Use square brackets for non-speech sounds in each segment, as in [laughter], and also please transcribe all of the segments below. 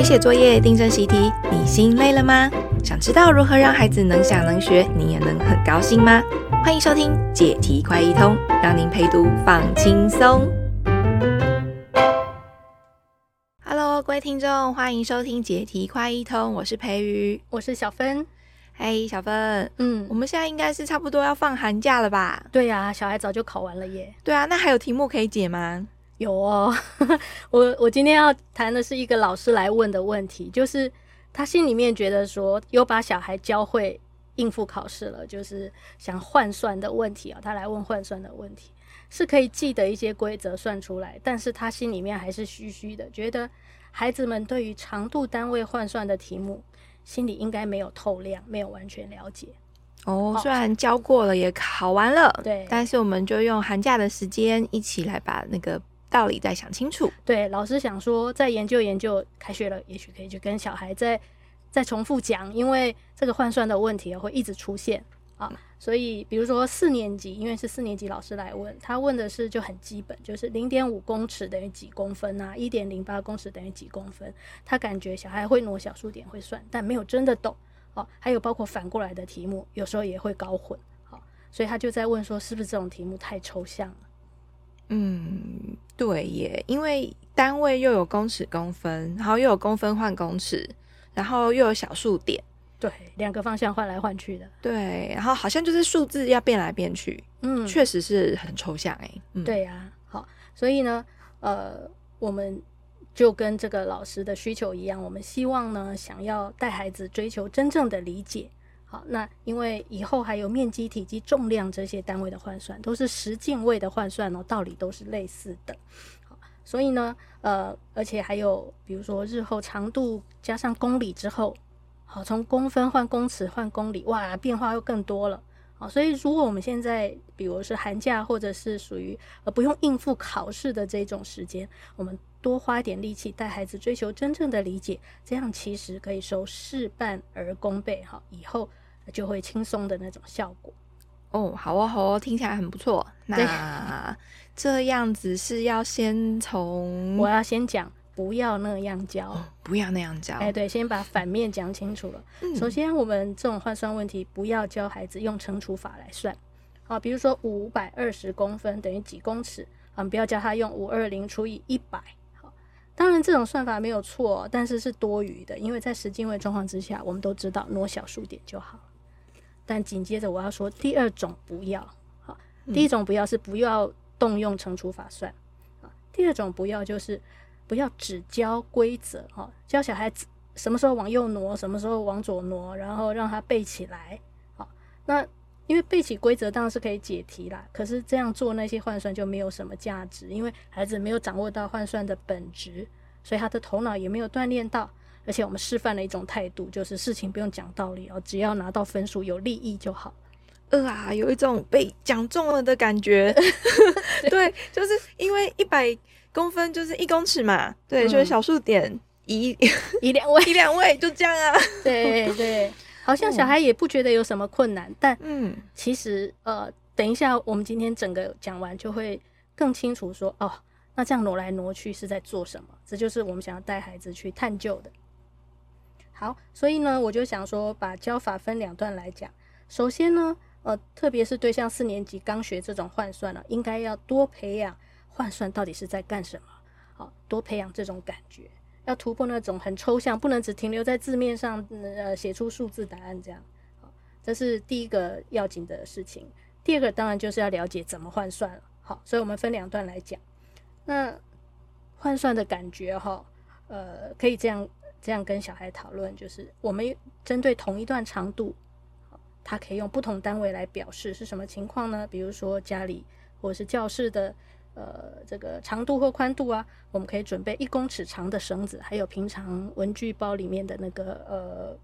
陪写作业、订正习题，你心累了吗？想知道如何让孩子能想能学，你也能很高兴吗？欢迎收听解题快一通，让您陪读放轻松。Hello，各位听众，欢迎收听解题快一通，我是培瑜，我是小芬。嘿，小芬，嗯，我们现在应该是差不多要放寒假了吧？对呀、啊，小孩早就考完了耶。对啊，那还有题目可以解吗？有哦，[laughs] 我我今天要谈的是一个老师来问的问题，就是他心里面觉得说有把小孩教会应付考试了，就是想换算的问题啊，他来问换算的问题，是可以记得一些规则算出来，但是他心里面还是虚虚的，觉得孩子们对于长度单位换算的题目，心里应该没有透亮，没有完全了解。哦，虽然教过了，也考完了，对，但是我们就用寒假的时间一起来把那个。道理再想清楚。对，老师想说再研究研究，开学了，也许可以去跟小孩再再重复讲，因为这个换算的问题会一直出现啊。所以，比如说四年级，因为是四年级老师来问，他问的是就很基本，就是零点五公尺等于几公分啊，一点零八公尺等于几公分。他感觉小孩会挪小数点会算，但没有真的懂。哦，还有包括反过来的题目，有时候也会搞混。好，所以他就在问说，是不是这种题目太抽象了？嗯，对耶，因为单位又有公尺、公分，然后又有公分换公尺，然后又有小数点，对，两个方向换来换去的，对，然后好像就是数字要变来变去，嗯，确实是很抽象哎，嗯、对呀、啊，好，所以呢，呃，我们就跟这个老师的需求一样，我们希望呢，想要带孩子追求真正的理解。好，那因为以后还有面积、体积、重量这些单位的换算，都是十进位的换算哦，道理都是类似的。好，所以呢，呃，而且还有比如说日后长度加上公里之后，好，从公分换公尺换公里，哇，变化又更多了。好，所以如果我们现在比如是寒假或者是属于呃不用应付考试的这种时间，我们多花点力气带孩子追求真正的理解，这样其实可以收事半而功倍。好，以后。就会轻松的那种效果哦，好哦，好哦，听起来很不错。那这样子是要先从我要先讲，不要那样教，哦、不要那样教。哎，对，先把反面讲清楚了。嗯、首先，我们这种换算问题，不要教孩子用乘除法来算。好，比如说五百二十公分等于几公尺，啊，不要教他用五二零除以一百。好，当然这种算法没有错，但是是多余的，因为在十进位状况之下，我们都知道挪小数点就好。但紧接着我要说第二种不要，好，第一种不要是不要动用乘除法算，啊，第二种不要就是不要只教规则，哈，教小孩子什么时候往右挪，什么时候往左挪，然后让他背起来，好，那因为背起规则当然是可以解题啦，可是这样做那些换算就没有什么价值，因为孩子没有掌握到换算的本质，所以他的头脑也没有锻炼到。而且我们示范了一种态度，就是事情不用讲道理哦，只要拿到分数有利益就好。呃啊，有一种被讲中了的感觉。[laughs] 对，对，就是因为一百公分就是一公尺嘛，对，就是小数点一 [laughs] 一两位一两位就这样啊。[laughs] 对对，好像小孩也不觉得有什么困难，嗯、但嗯，其实呃，等一下我们今天整个讲完就会更清楚说哦，那这样挪来挪去是在做什么？这就是我们想要带孩子去探究的。好，所以呢，我就想说，把教法分两段来讲。首先呢，呃，特别是对像四年级刚学这种换算了，应该要多培养换算到底是在干什么。好，多培养这种感觉，要突破那种很抽象，不能只停留在字面上，呃，写出数字答案这样。好，这是第一个要紧的事情。第二个当然就是要了解怎么换算了。好，所以我们分两段来讲。那换算的感觉哈，呃，可以这样。这样跟小孩讨论，就是我们针对同一段长度，他可以用不同单位来表示是什么情况呢？比如说家里或者是教室的呃这个长度或宽度啊，我们可以准备一公尺长的绳子，还有平常文具包里面的那个呃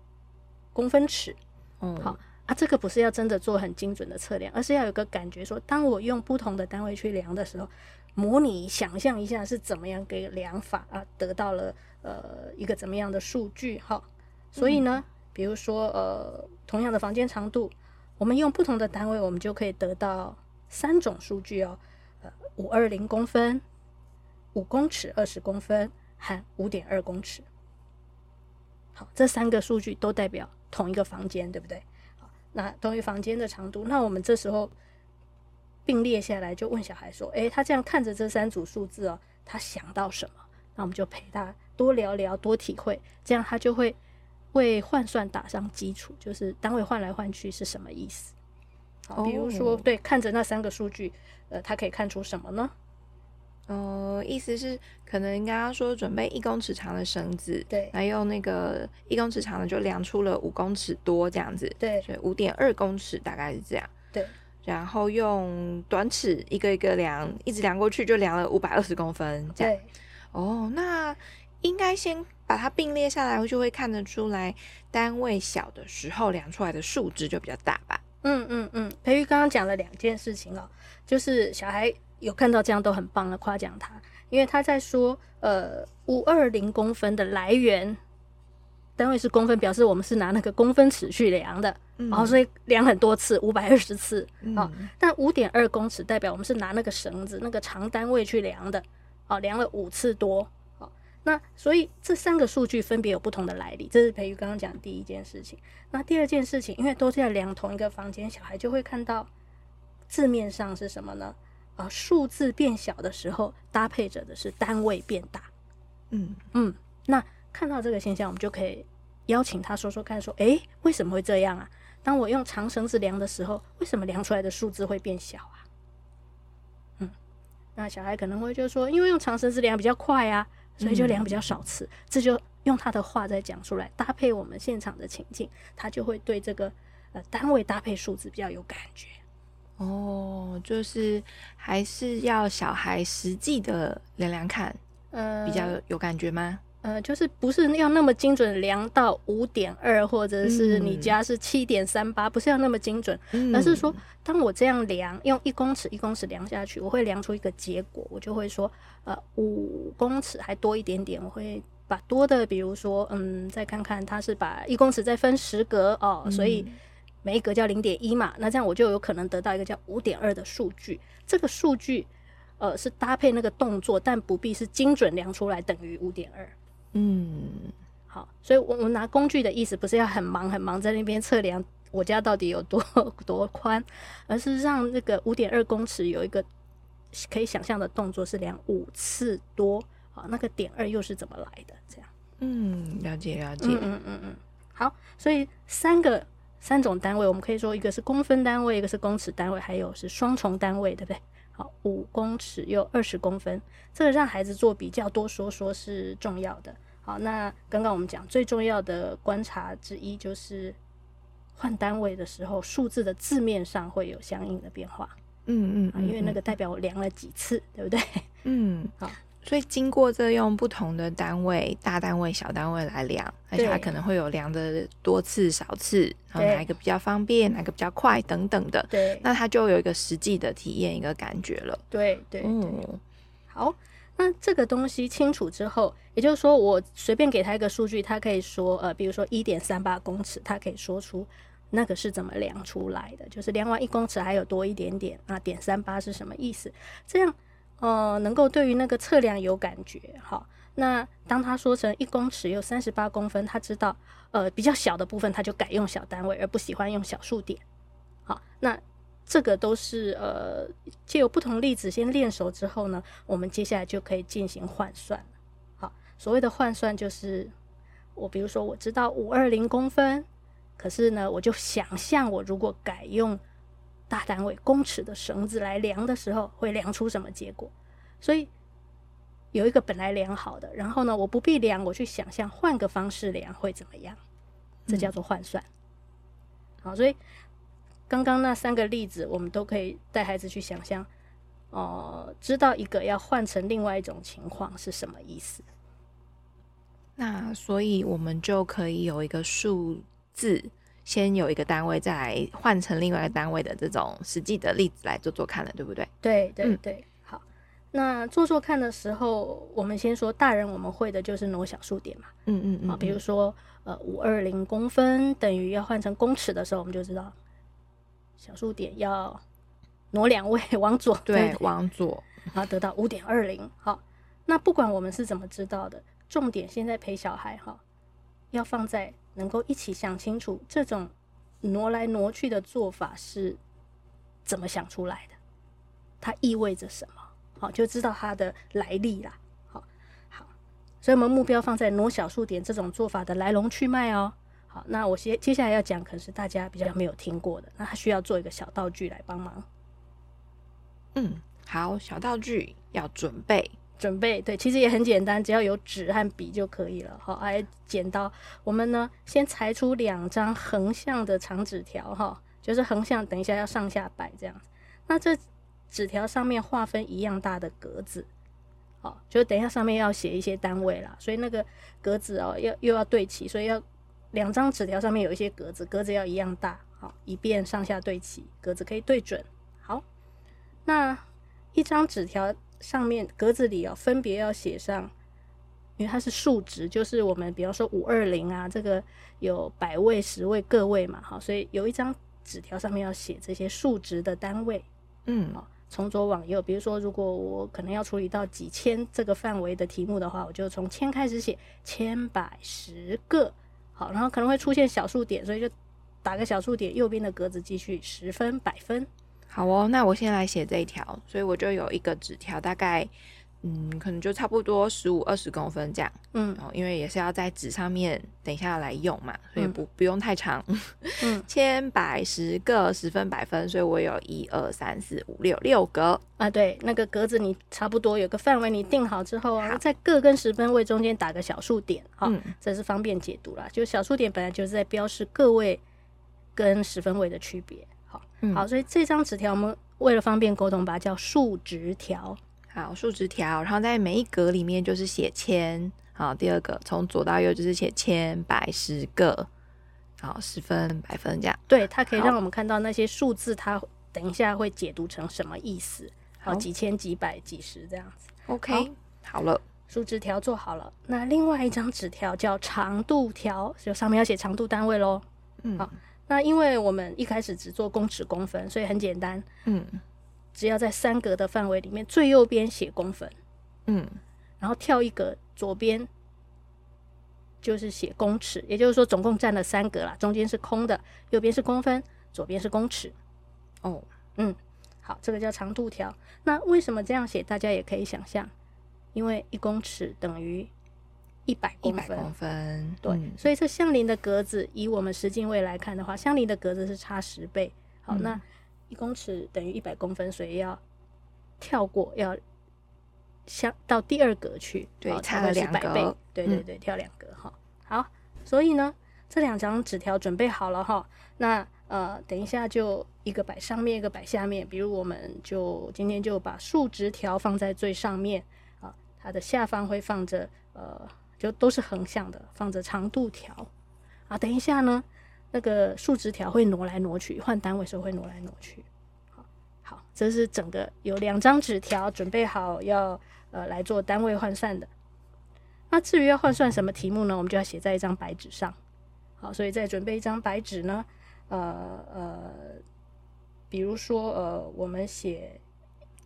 公分尺。嗯，好啊，这个不是要真的做很精准的测量，而是要有个感觉说，当我用不同的单位去量的时候，模拟想象一下是怎么样给量法啊，得到了。呃，一个怎么样的数据哈？所以呢，比如说呃，同样的房间长度，我们用不同的单位，我们就可以得到三种数据哦。呃，五二零公分、五公尺二十公分和五点二公尺。好，这三个数据都代表同一个房间，对不对？好，那同一房间的长度，那我们这时候并列下来，就问小孩说：“诶，他这样看着这三组数字哦，他想到什么？”那我们就陪他多聊聊，多体会，这样他就会为换算打上基础，就是单位换来换去是什么意思？好，比如说，对，看着那三个数据，呃，他可以看出什么呢？哦，意思是可能应该要说准备一公尺长的绳子，对，然后用那个一公尺长的就量出了五公尺多这样子，对，所以五点二公尺大概是这样，对，然后用短尺一个一个量，一直量过去就量了五百二十公分，这样，对，哦，那应该先把它并列下来，就会看得出来单位小的时候量出来的数值就比较大吧？嗯嗯嗯，培育刚刚讲了两件事情哦，就是小孩。有看到这样都很棒的夸奖他，因为他在说，呃，五二零公分的来源单位是公分，表示我们是拿那个公分尺去量的，嗯、然后所以量很多次，五百二十次啊、哦。但五点二公尺代表我们是拿那个绳子那个长单位去量的，哦，量了五次多，哦，那所以这三个数据分别有不同的来历，这是培育刚刚讲的第一件事情。那第二件事情，因为都是在量同一个房间，小孩就会看到字面上是什么呢？啊，数字变小的时候，搭配着的是单位变大。嗯嗯，那看到这个现象，我们就可以邀请他说说看，说，诶，为什么会这样啊？当我用长绳子量的时候，为什么量出来的数字会变小啊？嗯，那小孩可能会就说，因为用长绳子量比较快啊，所以就量比较少次。嗯、这就用他的话再讲出来，搭配我们现场的情境，他就会对这个呃单位搭配数字比较有感觉。哦，就是还是要小孩实际的量量看，呃，比较有感觉吗？呃，就是不是要那么精准量到五点二，或者是你家是七点三八，不是要那么精准，嗯、而是说，当我这样量，用一公尺一公尺量下去，我会量出一个结果，我就会说，呃，五公尺还多一点点，我会把多的，比如说，嗯，再看看它是把一公尺再分十格哦，嗯、所以。每一格叫零点一嘛，那这样我就有可能得到一个叫五点二的数据。这个数据，呃，是搭配那个动作，但不必是精准量出来等于五点二。嗯，好，所以我我拿工具的意思不是要很忙很忙在那边测量我家到底有多 [laughs] 多宽，而是让那个五点二公尺有一个可以想象的动作是量五次多。好，那个点二又是怎么来的？这样，嗯，了解了解。嗯嗯嗯嗯，好，所以三个。三种单位，我们可以说一个是公分单位，一个是公尺单位，还有是双重单位，对不对？好，五公尺又二十公分，这个让孩子做比较多说说是重要的。好，那刚刚我们讲最重要的观察之一就是换单位的时候，数字的字面上会有相应的变化。嗯嗯，嗯，因为那个代表我量了几次，对不对？[laughs] 嗯，好。所以经过这用不同的单位，大单位、小单位来量，而且它可能会有量的多次、少次，然后哪一个比较方便，哪个比较快等等的。对，那它就有一个实际的体验，一个感觉了。对对对、嗯。好，那这个东西清楚之后，也就是说，我随便给他一个数据，他可以说，呃，比如说一点三八公尺，他可以说出那个是怎么量出来的，就是量完一公尺还有多一点点，那点三八是什么意思？这样。呃，能够对于那个测量有感觉，好，那当他说成一公尺有三十八公分，他知道，呃，比较小的部分他就改用小单位，而不喜欢用小数点，好，那这个都是呃，借由不同例子先练熟之后呢，我们接下来就可以进行换算，好，所谓的换算就是，我比如说我知道五二零公分，可是呢，我就想象我如果改用。大单位公尺的绳子来量的时候，会量出什么结果？所以有一个本来量好的，然后呢，我不必量，我去想象换个方式量会怎么样？这叫做换算。嗯、好，所以刚刚那三个例子，我们都可以带孩子去想象，哦、呃，知道一个要换成另外一种情况是什么意思。那所以我们就可以有一个数字。先有一个单位，再来换成另外一个单位的这种实际的例子来做做看了，对不对？对对对，好。那做做看的时候，我们先说大人我们会的就是挪小数点嘛，嗯嗯嗯，比如说呃五二零公分等于要换成公尺的时候，我们就知道小数点要挪两位往左，对，往左，然后得到五点二零。好，那不管我们是怎么知道的，重点现在陪小孩哈。要放在能够一起想清楚这种挪来挪去的做法是怎么想出来的，它意味着什么？好，就知道它的来历啦。好，好，所以我们目标放在挪小数点这种做法的来龙去脉哦。好，那我接接下来要讲，可能是大家比较没有听过的，那他需要做一个小道具来帮忙。嗯，好，小道具要准备。准备对，其实也很简单，只要有纸和笔就可以了。好，还有剪刀。我们呢，先裁出两张横向的长纸条，哈，就是横向，等一下要上下摆这样。那这纸条上面划分一样大的格子，好，就等一下上面要写一些单位啦，所以那个格子哦，要又要对齐，所以要两张纸条上面有一些格子，格子要一样大，好，以便上下对齐，格子可以对准。好，那一张纸条。上面格子里哦，分别要写上，因为它是数值，就是我们比方说五二零啊，这个有百位、十位、个位嘛，好，所以有一张纸条上面要写这些数值的单位，嗯，好，从左往右，比如说如果我可能要处理到几千这个范围的题目的话，我就从千开始写，千百十个，好，然后可能会出现小数点，所以就打个小数点，右边的格子继续十分、百分。好哦，那我先来写这一条，所以我就有一个纸条，大概嗯，可能就差不多十五二十公分这样，嗯，哦，因为也是要在纸上面，等一下来用嘛，所以不、嗯、不用太长，嗯，[laughs] 千百十个十分百分，所以我有一二三四五六六格。啊，对，那个格子你差不多有个范围，你定好之后啊，在个跟十分位中间打个小数点，好、嗯，这是方便解读啦，就小数点本来就是在标示个位跟十分位的区别。嗯、好，所以这张纸条我们为了方便沟通，把它叫数值条。好，数值条，然后在每一格里面就是写千。好，第二个从左到右就是写千、百、十个。好，十分、百分这样。对，它可以让我们看到那些数字，它等一下会解读成什么意思。好，几千、几百、几十这样子。OK，好，好了，数值条做好了。那另外一张纸条叫长度条，就上面要写长度单位喽。嗯，好。那因为我们一开始只做公尺公分，所以很简单，嗯，只要在三格的范围里面，最右边写公分，嗯，然后跳一格左边就是写公尺，也就是说总共占了三格啦，中间是空的，右边是公分，左边是公尺，哦，嗯，好，这个叫长度条。那为什么这样写？大家也可以想象，因为一公尺等于。一百公分，公分对，嗯、所以这相邻的格子，以我们十进位来看的话，相邻的格子是差十倍。好，嗯、那一公尺等于一百公分，所以要跳过，要相到第二格去，对，差了两倍，对对对，跳两格哈。好，所以呢，这两张纸条准备好了哈。那呃，等一下就一个摆上面，一个摆下面。比如我们就今天就把数值条放在最上面啊，它的下方会放着呃。就都是横向的，放着长度条啊。等一下呢，那个数值条会挪来挪去，换单位时候会挪来挪去。好，好，这是整个有两张纸条准备好要呃来做单位换算的。那至于要换算什么题目呢？我们就要写在一张白纸上。好，所以再准备一张白纸呢，呃呃，比如说呃，我们写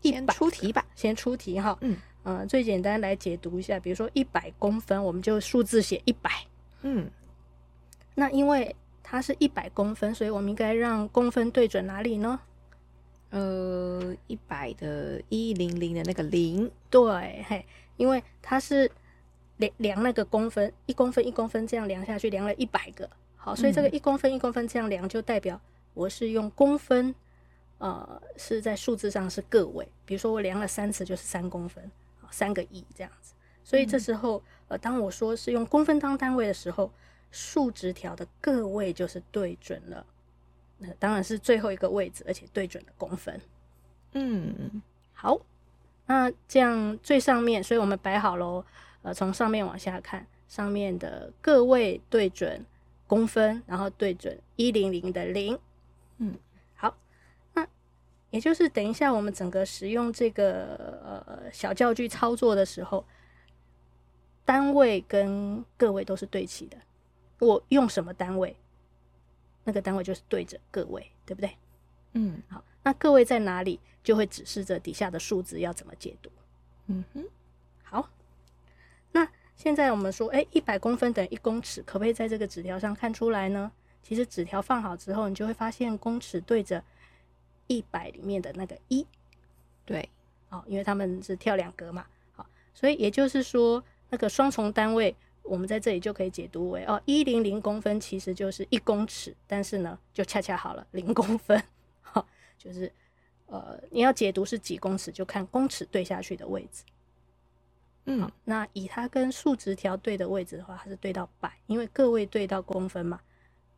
先出题吧，先出题哈。嗯。嗯，最简单来解读一下，比如说一百公分，我们就数字写一百。嗯，那因为它是一百公分，所以我们应该让公分对准哪里呢？呃，一百的一零零的那个零。对，嘿，因为它是量量那个公分，一公分一公分这样量下去，量了一百个。好，所以这个一公分一公分这样量，就代表我是用公分，呃，是在数字上是个位。比如说我量了三次，就是三公分。三个亿这样子，所以这时候，嗯、呃，当我说是用公分当单位的时候，数值条的个位就是对准了，那当然是最后一个位置，而且对准了公分。嗯，好，那这样最上面，所以我们摆好喽，呃，从上面往下看，上面的个位对准公分，然后对准一零零的零。嗯。也就是等一下，我们整个使用这个呃小教具操作的时候，单位跟个位都是对齐的。我用什么单位，那个单位就是对着个位，对不对？嗯，好，那个位在哪里，就会指示着底下的数字要怎么解读。嗯哼，好，那现在我们说，哎，一百公分等于一公尺，可不可以在这个纸条上看出来呢？其实纸条放好之后，你就会发现公尺对着一百里面的那个一，对，哦，因为他们是跳两格嘛，好，所以也就是说，那个双重单位，我们在这里就可以解读为，哦，一零零公分其实就是一公尺，但是呢，就恰恰好了零公分，好，就是，呃，你要解读是几公尺，就看公尺对下去的位置。嗯，那以它跟数直条对的位置的话，它是对到百，因为个位对到公分嘛，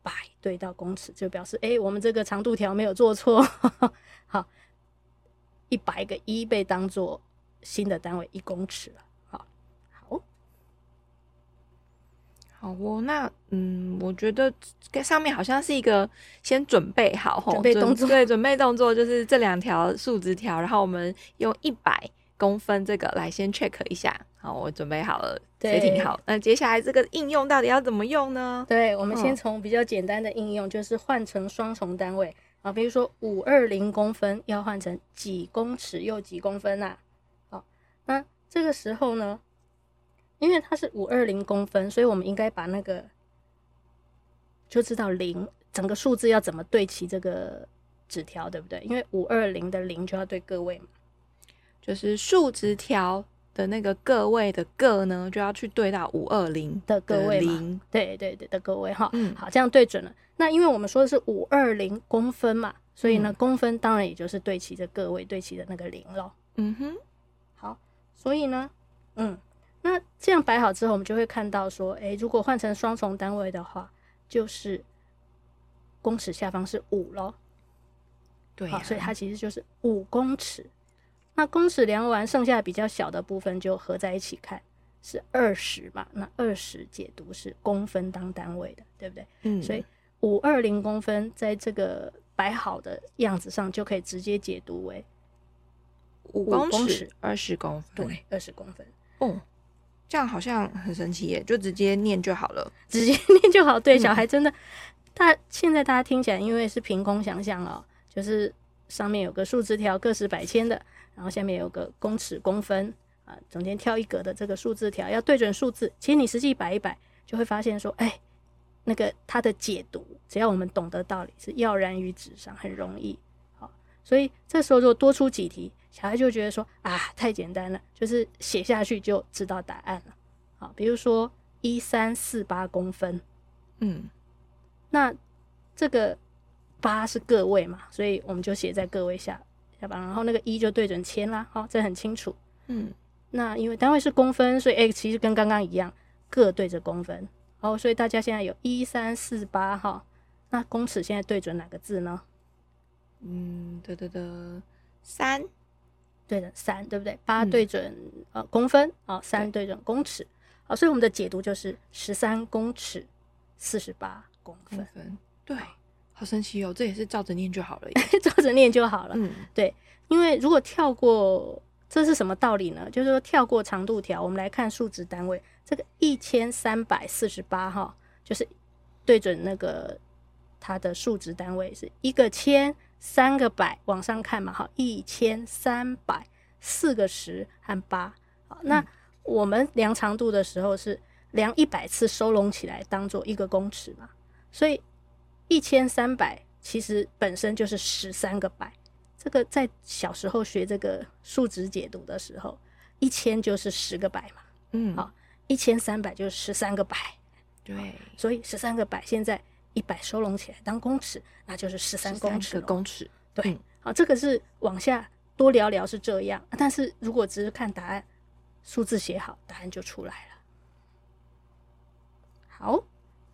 百对到公尺就表示，哎、欸，我们这个长度条没有做错。[laughs] 好，一百个一被当做新的单位一公尺了。好，好，好哦。那嗯，我觉得这上面好像是一个先准备好，准备动作，对，准备动作就是这两条数直条，然后我们用一百。公分这个来先 check 一下，好，我准备好了，对，挺好。那接下来这个应用到底要怎么用呢？对，我们先从比较简单的应用，就是换成双重单位啊，比如说五二零公分要换成几公尺又几公分呐？好，那这个时候呢，因为它是五二零公分，所以我们应该把那个就知道零整个数字要怎么对齐这个纸条，对不对？因为五二零的零就要对个位嘛。就是数直条的那个个位的个呢，就要去对到五二零的个位零，对对对的个位哈。嗯，好，这样对准了。那因为我们说的是五二零公分嘛，所以呢，嗯、公分当然也就是对齐着个位对齐的那个零咯。嗯哼，好，所以呢，嗯，那这样摆好之后，我们就会看到说，诶、欸，如果换成双重单位的话，就是公尺下方是五咯。对、啊，所以它其实就是五公尺。那公尺量完，剩下比较小的部分就合在一起看，是二十嘛？那二十解读是公分当单位的，对不对？嗯。所以五二零公分在这个摆好的样子上，就可以直接解读为五公尺二十公分。对，二十公分。哦，这样好像很神奇耶！就直接念就好了，直接 [laughs] 念就好。对，小孩真的，嗯、大现在大家听起来，因为是凭空想象哦，就是上面有个数字条，个十百千的。然后下面有个公尺、公分啊，中间跳一格的这个数字条要对准数字。其实你实际摆一摆，就会发现说，哎，那个它的解读，只要我们懂得道理，是跃然于纸上，很容易。好，所以这时候如果多出几题，小孩就觉得说啊，太简单了，就是写下去就知道答案了。好，比如说一三四八公分，嗯，那这个八是个位嘛，所以我们就写在个位下。然后那个一就对准千啦，好，这很清楚。嗯，那因为单位是公分，所以 x 其实跟刚刚一样，各对着公分。好，所以大家现在有一三四八哈，那公尺现在对准哪个字呢？嗯，对对对，三，对的三，对不对？八对准、嗯、呃公分，啊，三对准公尺。好，所以我们的解读就是十三公尺四十八公分。公分对。好神奇哦，这也是照着念就好了，[laughs] 照着念就好了。嗯，对，因为如果跳过，这是什么道理呢？就是说跳过长度条，我们来看数值单位，这个一千三百四十八哈，就是对准那个它的数值单位是一个千三个百往上看嘛，哈，一千三百四个十和八。好，那我们量长度的时候是量一百次收拢起来当做一个公尺嘛，所以。一千三百其实本身就是十三个百，这个在小时候学这个数值解读的时候，一千就是十个百嘛，嗯，好，一千三百就是十三个百，对，所以十三个百现在一百收拢起来当公尺，那就是十三公尺，公尺，对，嗯、好，这个是往下多聊聊是这样，但是如果只是看答案，数字写好，答案就出来了，好。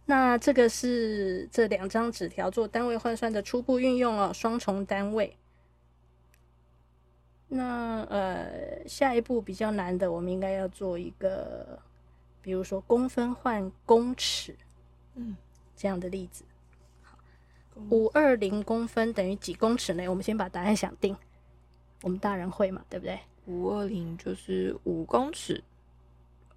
那这个是这两张纸条做单位换算的初步运用哦，双重单位。那呃，下一步比较难的，我们应该要做一个，比如说公分换公尺，嗯，这样的例子。好，五二零公分等于几公尺呢？我们先把答案想定。我们大人会嘛，对不对？五二零就是五公尺，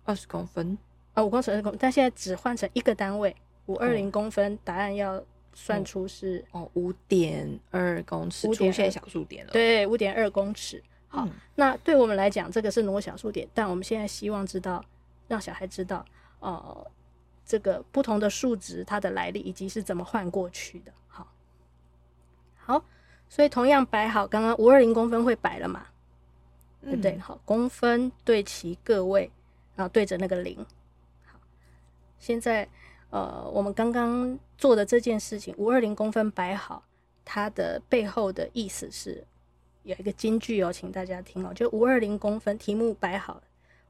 二十公分。啊，五公尺二十公，但现在只换成一个单位，五二零公分，答案要算出是哦，五点二公尺，出现小数点了。对，五点二公尺。好，嗯、那对我们来讲，这个是挪小数点，但我们现在希望知道让小孩知道，呃，这个不同的数值它的来历以及是怎么换过去的。好，好，所以同样摆好，刚刚五二零公分会摆了嘛？嗯、对不对？好，公分对齐个位，然后对着那个零。好，现在呃，我们刚刚做的这件事情，五二零公分摆好，它的背后的意思是有一个金句哦，请大家听哦，就五二零公分题目摆好。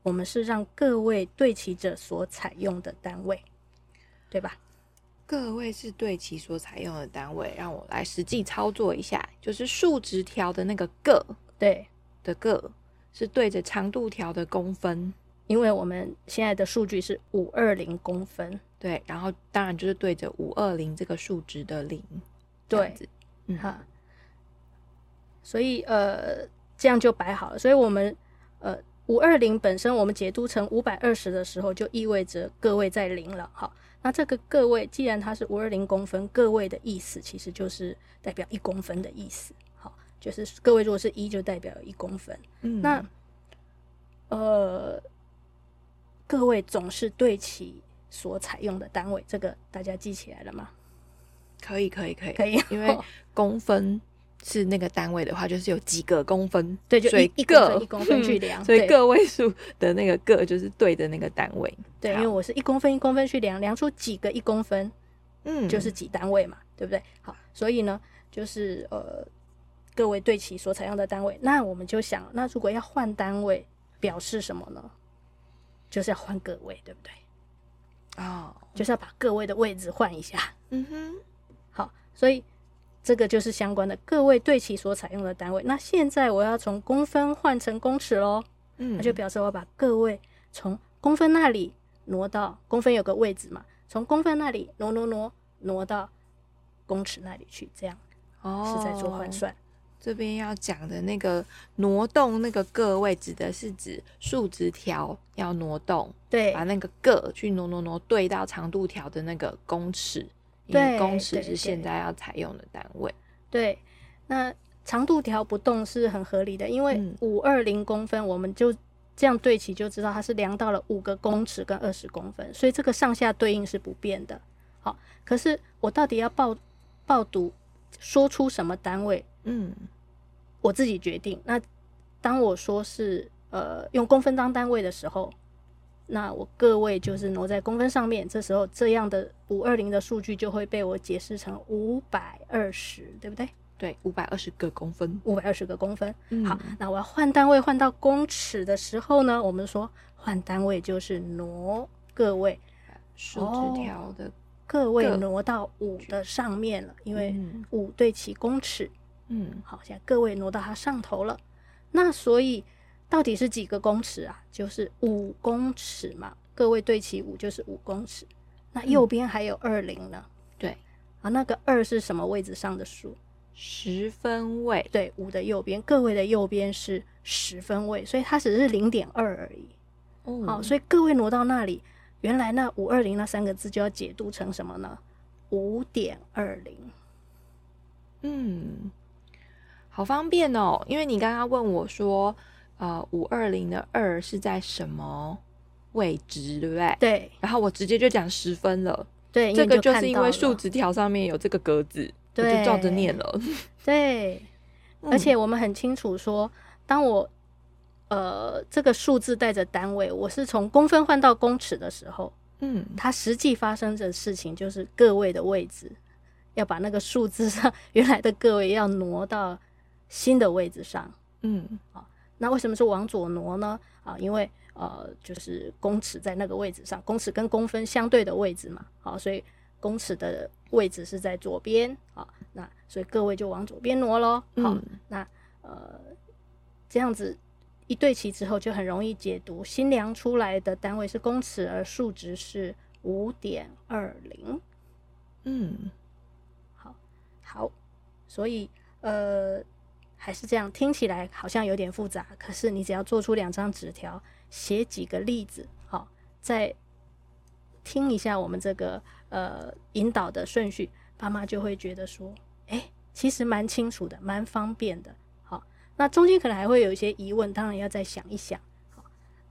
我们是让各位对齐者所采用的单位，对吧？各位是对齐所采用的单位，让我来实际操作一下，就是竖直条的那个个，对的个是对着长度条的公分，因为我们现在的数据是五二零公分，对，然后当然就是对着五二零这个数值的零，对，嗯哈，所以呃这样就摆好了，所以我们呃。五二零本身，我们解读成五百二十的时候，就意味着个位在零了。好，那这个个位既然它是五二零公分，个位的意思其实就是代表一公分的意思。好，就是个位如果是一，就代表一公分。嗯，那呃，个位总是对其所采用的单位，这个大家记起来了吗？可以，可以，可以，可以，因为公分。是那个单位的话，就是有几个公分，对，就一一个一公分去量，[laughs] 所以个位数的那个个就是对的那个单位。对，因为我是一公分一公分去量，量出几个一公分，嗯，就是几单位嘛，对不对？好，所以呢，就是呃，各位对其所采用的单位，那我们就想，那如果要换单位，表示什么呢？就是要换个位，对不对？哦，就是要把个位的位置换一下。嗯哼，好，所以。这个就是相关的个位对齐所采用的单位。那现在我要从公分换成公尺喽，嗯，那就表示我把个位从公分那里挪到公分有个位置嘛，从公分那里挪挪挪挪到公尺那里去，这样哦是在做换算。这边要讲的那个挪动那个个位，指的是指数值条要挪动，对，把那个个去挪挪挪对到长度条的那个公尺。因为，公尺是现在要采用的单位。对，那长度条不动是很合理的，因为五二零公分，我们就这样对齐就知道它是量到了五个公尺跟二十公分，所以这个上下对应是不变的。好，可是我到底要报报读说出什么单位？嗯，我自己决定。那当我说是呃用公分当单位的时候。那我个位就是挪在公分上面，这时候这样的五二零的数据就会被我解释成五百二十，对不对？对，五百二十个公分，五百二十个公分。嗯、好，那我要换单位换到公尺的时候呢，我们说换单位就是挪个位，数值条的个位挪到五的上面了，因为五对齐公尺。嗯，好，现在各位挪到它上头了，那所以。到底是几个公尺啊？就是五公尺嘛，各位对齐五就是五公尺。那右边还有二零呢？对啊，那个二是什么位置上的数？十分位。对，五的右边，各位的右边是十分位，所以它只是零点二而已。哦，好，所以各位挪到那里，原来那五二零那三个字就要解读成什么呢？五点二零。嗯，好方便哦，因为你刚刚问我说。呃，五二零的二是在什么位置，对不对？对。然后我直接就讲十分了。对，这个就是因为数值条上面有这个格子，对，我就照着念了。对。而且我们很清楚说，当我呃这个数字带着单位，我是从公分换到公尺的时候，嗯，它实际发生的事情就是个位的位置要把那个数字上原来的个位要挪到新的位置上，嗯，好。那为什么是往左挪呢？啊，因为呃，就是公尺在那个位置上，公尺跟公分相对的位置嘛，好，所以公尺的位置是在左边，好，那所以各位就往左边挪喽。好，嗯、那呃，这样子一对齐之后，就很容易解读，新量出来的单位是公尺，而数值是五点二零。嗯，好，好，所以呃。还是这样，听起来好像有点复杂。可是你只要做出两张纸条，写几个例子，好，再听一下我们这个呃引导的顺序，爸妈就会觉得说，哎，其实蛮清楚的，蛮方便的。好，那中间可能还会有一些疑问，当然要再想一想。好，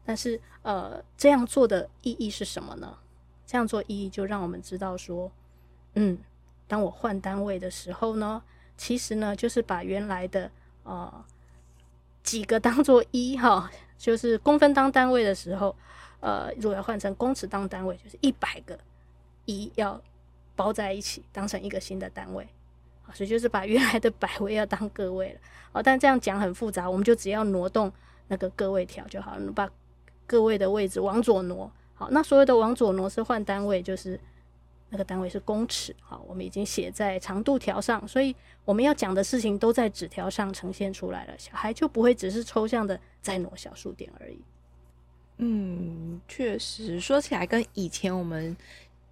但是呃，这样做的意义是什么呢？这样做意义就让我们知道说，嗯，当我换单位的时候呢，其实呢就是把原来的呃几个当做一哈，[laughs] 就是公分当单位的时候，呃，如果要换成公尺当单位，就是一百个一要包在一起，当成一个新的单位。所以就是把原来的百位要当个位了哦，但这样讲很复杂，我们就只要挪动那个个位条就好了，把个位的位置往左挪。好，那所谓的往左挪是换单位，就是那个单位是公尺。好，我们已经写在长度条上，所以我们要讲的事情都在纸条上呈现出来了，小孩就不会只是抽象的在挪小数点而已。嗯，确实说起来跟以前我们。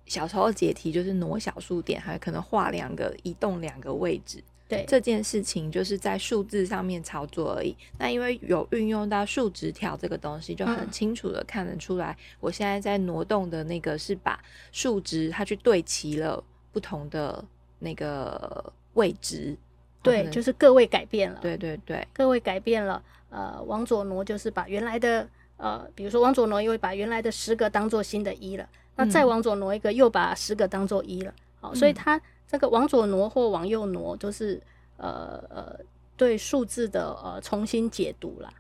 小时候解题就是挪小数点，还可能画两个移动两个位置。对，这件事情就是在数字上面操作而已。那因为有运用到数值条这个东西，就很清楚的看得出来，我现在在挪动的那个是把数值它去对齐了不同的那个位置。对，就是个位改变了。对对对，个位改变了。呃，往左挪就是把原来的呃，比如说往左挪，因为把原来的十个当做新的一了。那再往左挪一个，又把十个当做一了，好，所以它这个往左挪或往右挪都是呃呃对数字的呃重新解读啦。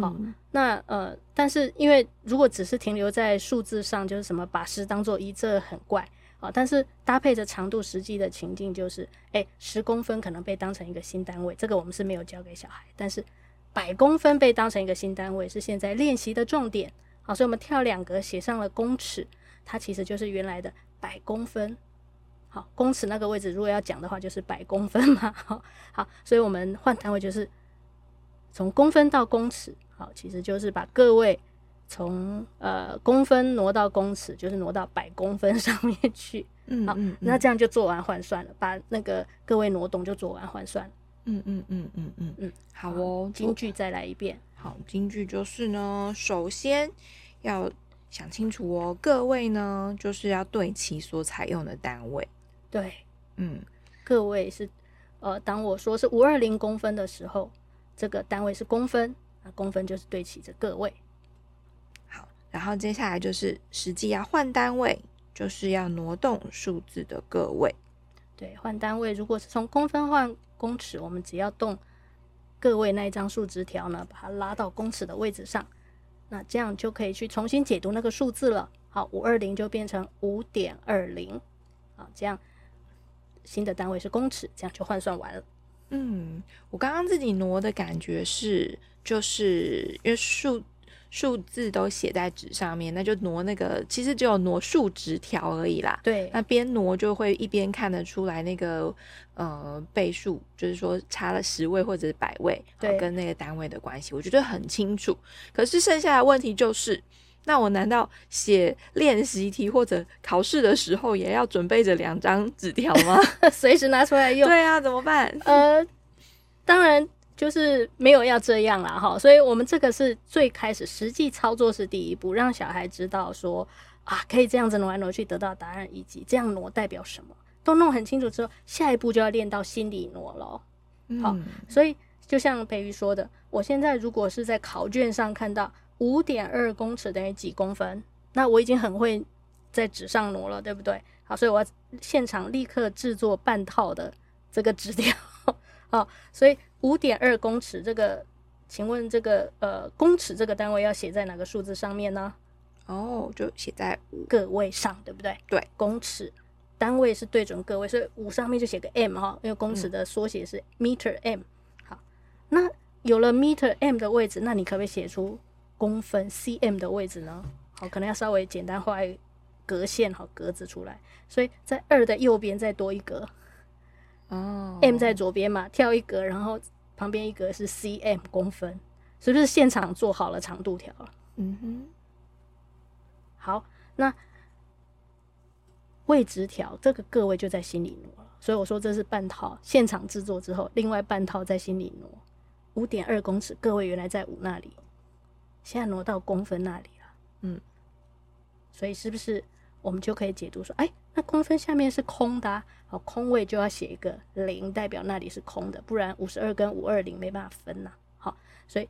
好，那呃，但是因为如果只是停留在数字上，就是什么把十当做一，这很怪啊。但是搭配着长度，实际的情境就是，诶，十公分可能被当成一个新单位，这个我们是没有教给小孩，但是百公分被当成一个新单位是现在练习的重点。好，所以我们跳两格写上了公尺。它其实就是原来的百公分，好，公尺那个位置，如果要讲的话，就是百公分嘛，[laughs] 好，好，所以我们换单位就是从公分到公尺，好，其实就是把个位从呃公分挪到公尺，就是挪到百公分上面去，嗯，好，那这样就做完换算了，把那个个位挪动就做完换算了，嗯嗯嗯嗯嗯嗯，好哦，金句再来一遍，好，金句就是呢，首先要。想清楚哦，各位呢，就是要对齐所采用的单位。对，嗯，个位是，呃，当我说是五二零公分的时候，这个单位是公分，那公分就是对齐着个位。好，然后接下来就是实际要换单位，就是要挪动数字的个位。对，换单位如果是从公分换公尺，我们只要动个位那一张数值条呢，把它拉到公尺的位置上。那这样就可以去重新解读那个数字了。好，五二零就变成五点二零。好，这样新的单位是公尺，这样就换算完了。嗯，我刚刚自己挪的感觉是，就是因为数。数字都写在纸上面，那就挪那个，其实只有挪数值条而已啦。对，那边挪就会一边看得出来那个呃倍数，就是说差了十位或者是百位，对，跟那个单位的关系，我觉得很清楚。可是剩下的问题就是，那我难道写练习题或者考试的时候也要准备着两张纸条吗？[laughs] 随时拿出来用？[laughs] 对啊，怎么办？呃，当然。就是没有要这样啦，哈，所以我们这个是最开始实际操作是第一步，让小孩知道说啊，可以这样子挪来挪去得到答案，以及这样挪代表什么，都弄很清楚之后，下一步就要练到心里挪了。好，嗯，所以就像培瑜说的，我现在如果是在考卷上看到五点二公尺等于几公分，那我已经很会在纸上挪了，对不对？好，所以我要现场立刻制作半套的这个纸条。好，所以。五点二公尺，这个，请问这个呃公尺这个单位要写在哪个数字上面呢？哦，就写在个位上，对不对？对，公尺单位是对准个位，所以五上面就写个 m 哈，因为公尺的缩写是 meter m。好，那有了 meter m 的位置，那你可不可以写出公分 cm 的位置呢？好，可能要稍微简单画格线好格子出来，所以在二的右边再多一格。哦，m 在左边嘛，跳一格，然后。旁边一格是 cm 公分，是不是现场做好了长度条了？嗯哼。好，那位置条这个个位就在心里挪了，所以我说这是半套现场制作之后，另外半套在心里挪。五点二公尺各位原来在五那里，现在挪到公分那里了。嗯，所以是不是我们就可以解读说，哎？那公分下面是空的，啊，好，空位就要写一个零，代表那里是空的，不然五十二跟五二零没办法分呐，啊。好，所以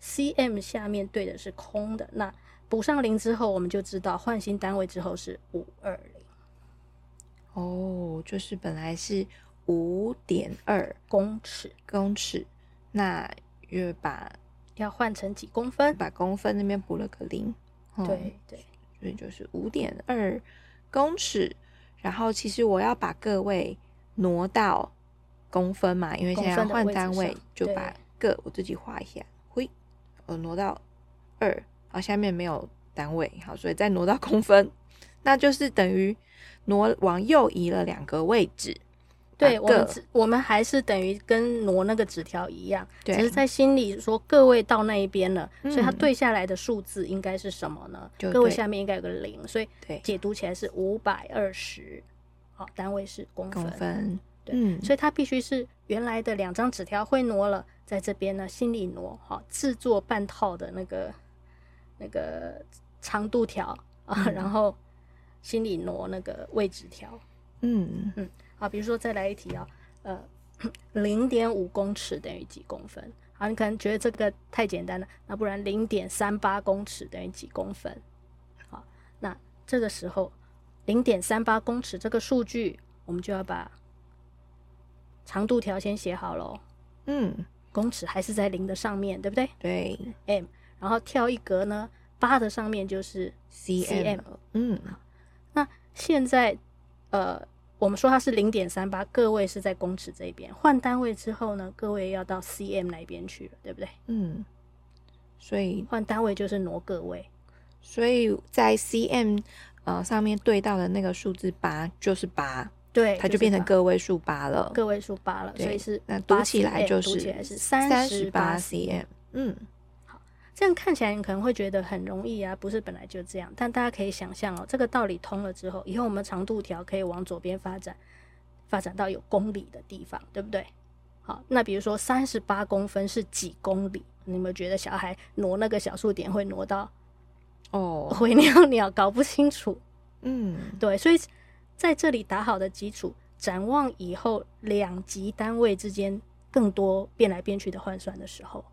cm 下面对的是空的，那补上零之后，我们就知道换新单位之后是五二零。哦，就是本来是五点二公尺，公尺，那约把要换成几公分，把公分那边补了个零。对、嗯、对，所以就是五点二公尺。然后其实我要把个位挪到公分嘛，因为现在要换单位，就把个我自己画一下，嘿，我挪到二，好，下面没有单位，好，所以再挪到公分，那就是等于挪往右移了两个位置。对，我们我们还是等于跟挪那个纸条一样，只是在心里说各位到那一边了，所以它对下来的数字应该是什么呢？各位下面应该有个零，所以解读起来是五百二十，好，单位是公分。公分，对，嗯，所以它必须是原来的两张纸条会挪了，在这边呢心里挪，好，制作半套的那个那个长度条啊，然后心里挪那个位置条，嗯嗯。好，比如说再来一题啊，呃，零点五公尺等于几公分？好，你可能觉得这个太简单了，那不然零点三八公尺等于几公分？好，那这个时候零点三八公尺这个数据，我们就要把长度条先写好喽。嗯，公尺还是在零的上面，对不对？对，m，然后跳一格呢，八的上面就是 cm。嗯，那现在呃。我们说它是零点三八，个位是在公尺这边。换单位之后呢，个位要到 cm 那边去了，对不对？嗯。所以换单位就是挪个位，所以在 cm 呃上面对到的那个数字八就是八，对，它就变成个位数八了。个位数八了，所以是那读起来就是三十八 cm。嗯。这样看起来你可能会觉得很容易啊，不是本来就这样。但大家可以想象哦，这个道理通了之后，以后我们长度条可以往左边发展，发展到有公里的地方，对不对？好，那比如说三十八公分是几公里？你有没有觉得小孩挪那个小数点会挪到哦，会尿尿，搞不清楚。嗯，对，所以在这里打好的基础，展望以后两级单位之间更多变来变去的换算的时候。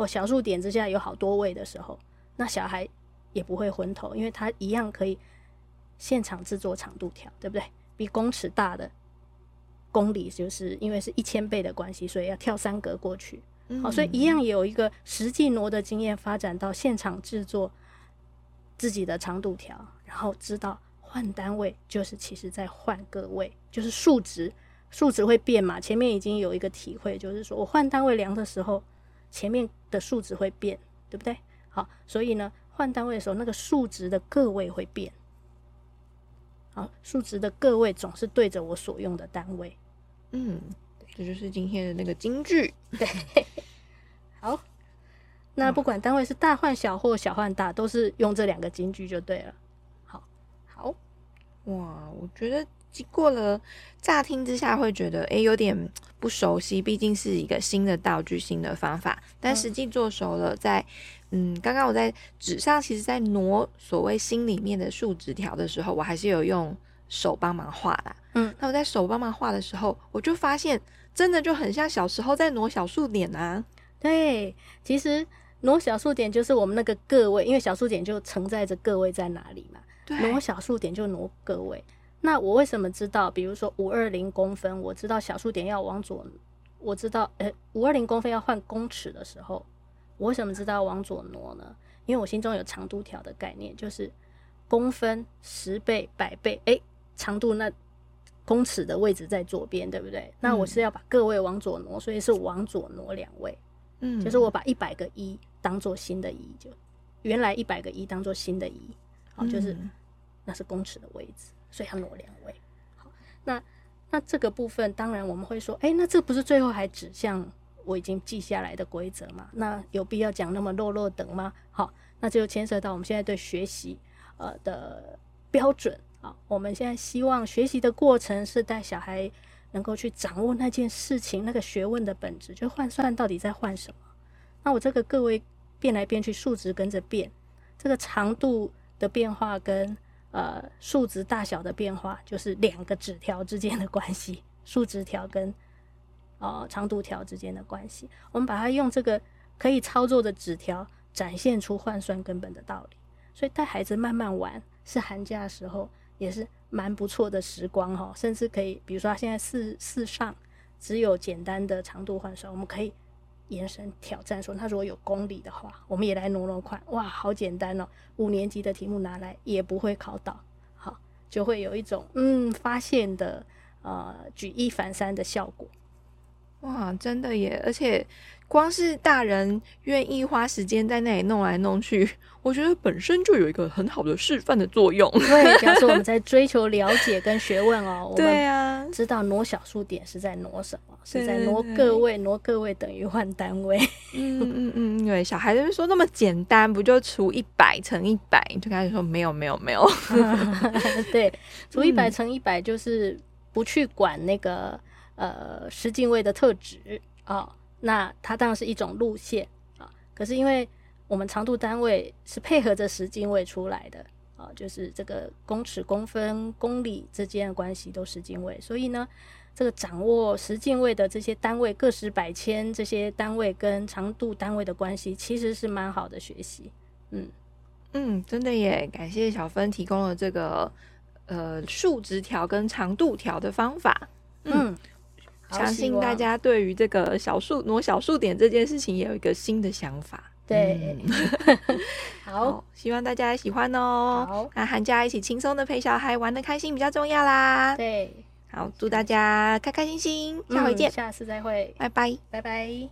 或小数点之下有好多位的时候，那小孩也不会昏头，因为他一样可以现场制作长度条，对不对？比公尺大的公里，就是因为是一千倍的关系，所以要跳三格过去。好，所以一样有一个实际挪的经验，发展到现场制作自己的长度条，然后知道换单位就是其实在换个位，就是数值数值会变嘛。前面已经有一个体会，就是说我换单位量的时候。前面的数值会变，对不对？好，所以呢，换单位的时候，那个数值的个位会变。好，数值的个位总是对着我所用的单位。嗯，这就是今天的那个金句。对，[laughs] 好，那不管单位是大换小或小换大，都是用这两个金句就对了。好，好，哇，我觉得。经过了乍听之下会觉得诶有点不熟悉，毕竟是一个新的道具、新的方法。但实际做熟了，在嗯，刚刚我在纸上，其实在挪所谓心里面的数值条的时候，我还是有用手帮忙画啦。嗯，那我在手帮忙画的时候，我就发现真的就很像小时候在挪小数点啊。对，其实挪小数点就是我们那个个位，因为小数点就承载着个位在哪里嘛。对，挪小数点就挪个位。那我为什么知道？比如说五二零公分，我知道小数点要往左，我知道，诶，五二零公分要换公尺的时候，我为什么知道要往左挪呢？因为我心中有长度条的概念，就是公分、十倍、百倍，诶，长度那公尺的位置在左边，对不对？那我是要把个位往左挪，所以是往左挪两位，嗯，就是我把一百个一当做新的一，就原来一百个一当做新的一，好，就是那是公尺的位置。所以要挪两位，好，那那这个部分当然我们会说，哎、那这不是最后还指向我已经记下来的规则吗？那有必要讲那么落落等吗？好，那就牵涉到我们现在对学习呃的标准啊。我们现在希望学习的过程是带小孩能够去掌握那件事情那个学问的本质，就换算到底在换什么？那我这个个位变来变去，数值跟着变，这个长度的变化跟。呃，数值大小的变化就是两个纸条之间的关系，[laughs] 数值条跟呃长度条之间的关系。我们把它用这个可以操作的纸条，展现出换算根本的道理。所以带孩子慢慢玩，是寒假的时候也是蛮不错的时光哈。甚至可以，比如说他现在四四上只有简单的长度换算，我们可以延伸挑战说，那如果有公理的话，我们也来挪挪看。哇，好简单哦！五年级的题目拿来也不会考倒，好，就会有一种嗯发现的呃举一反三的效果。哇，真的耶！而且光是大人愿意花时间在那里弄来弄去，我觉得本身就有一个很好的示范的作用。对，假如说我们 [laughs] 在追求了解跟学问哦，对啊，知道挪小数点是在挪什么？是在挪个位，挪个位等于换单位。[laughs] 嗯嗯嗯，对小孩子说那么简单，不就除一百乘一百？就开始说没有没有没有。[laughs] 对，除一百乘一百就是不去管那个。呃，十进位的特质啊、哦，那它当然是一种路线啊、哦。可是因为我们长度单位是配合着十进位出来的啊、哦，就是这个公尺、公分、公里之间的关系都十进位，所以呢，这个掌握十进位的这些单位，个十百千这些单位跟长度单位的关系，其实是蛮好的学习。嗯嗯，真的耶，感谢小芬提供了这个呃数值条跟长度条的方法。嗯。嗯相信大家对于这个小数挪小数点这件事情也有一个新的想法。对，嗯、[laughs] [laughs] 好，希望大家喜欢哦。好，那寒假一起轻松的陪小孩玩的开心比较重要啦。对，好，祝大家开开心心，下回见，嗯、下次再会，拜拜，拜拜。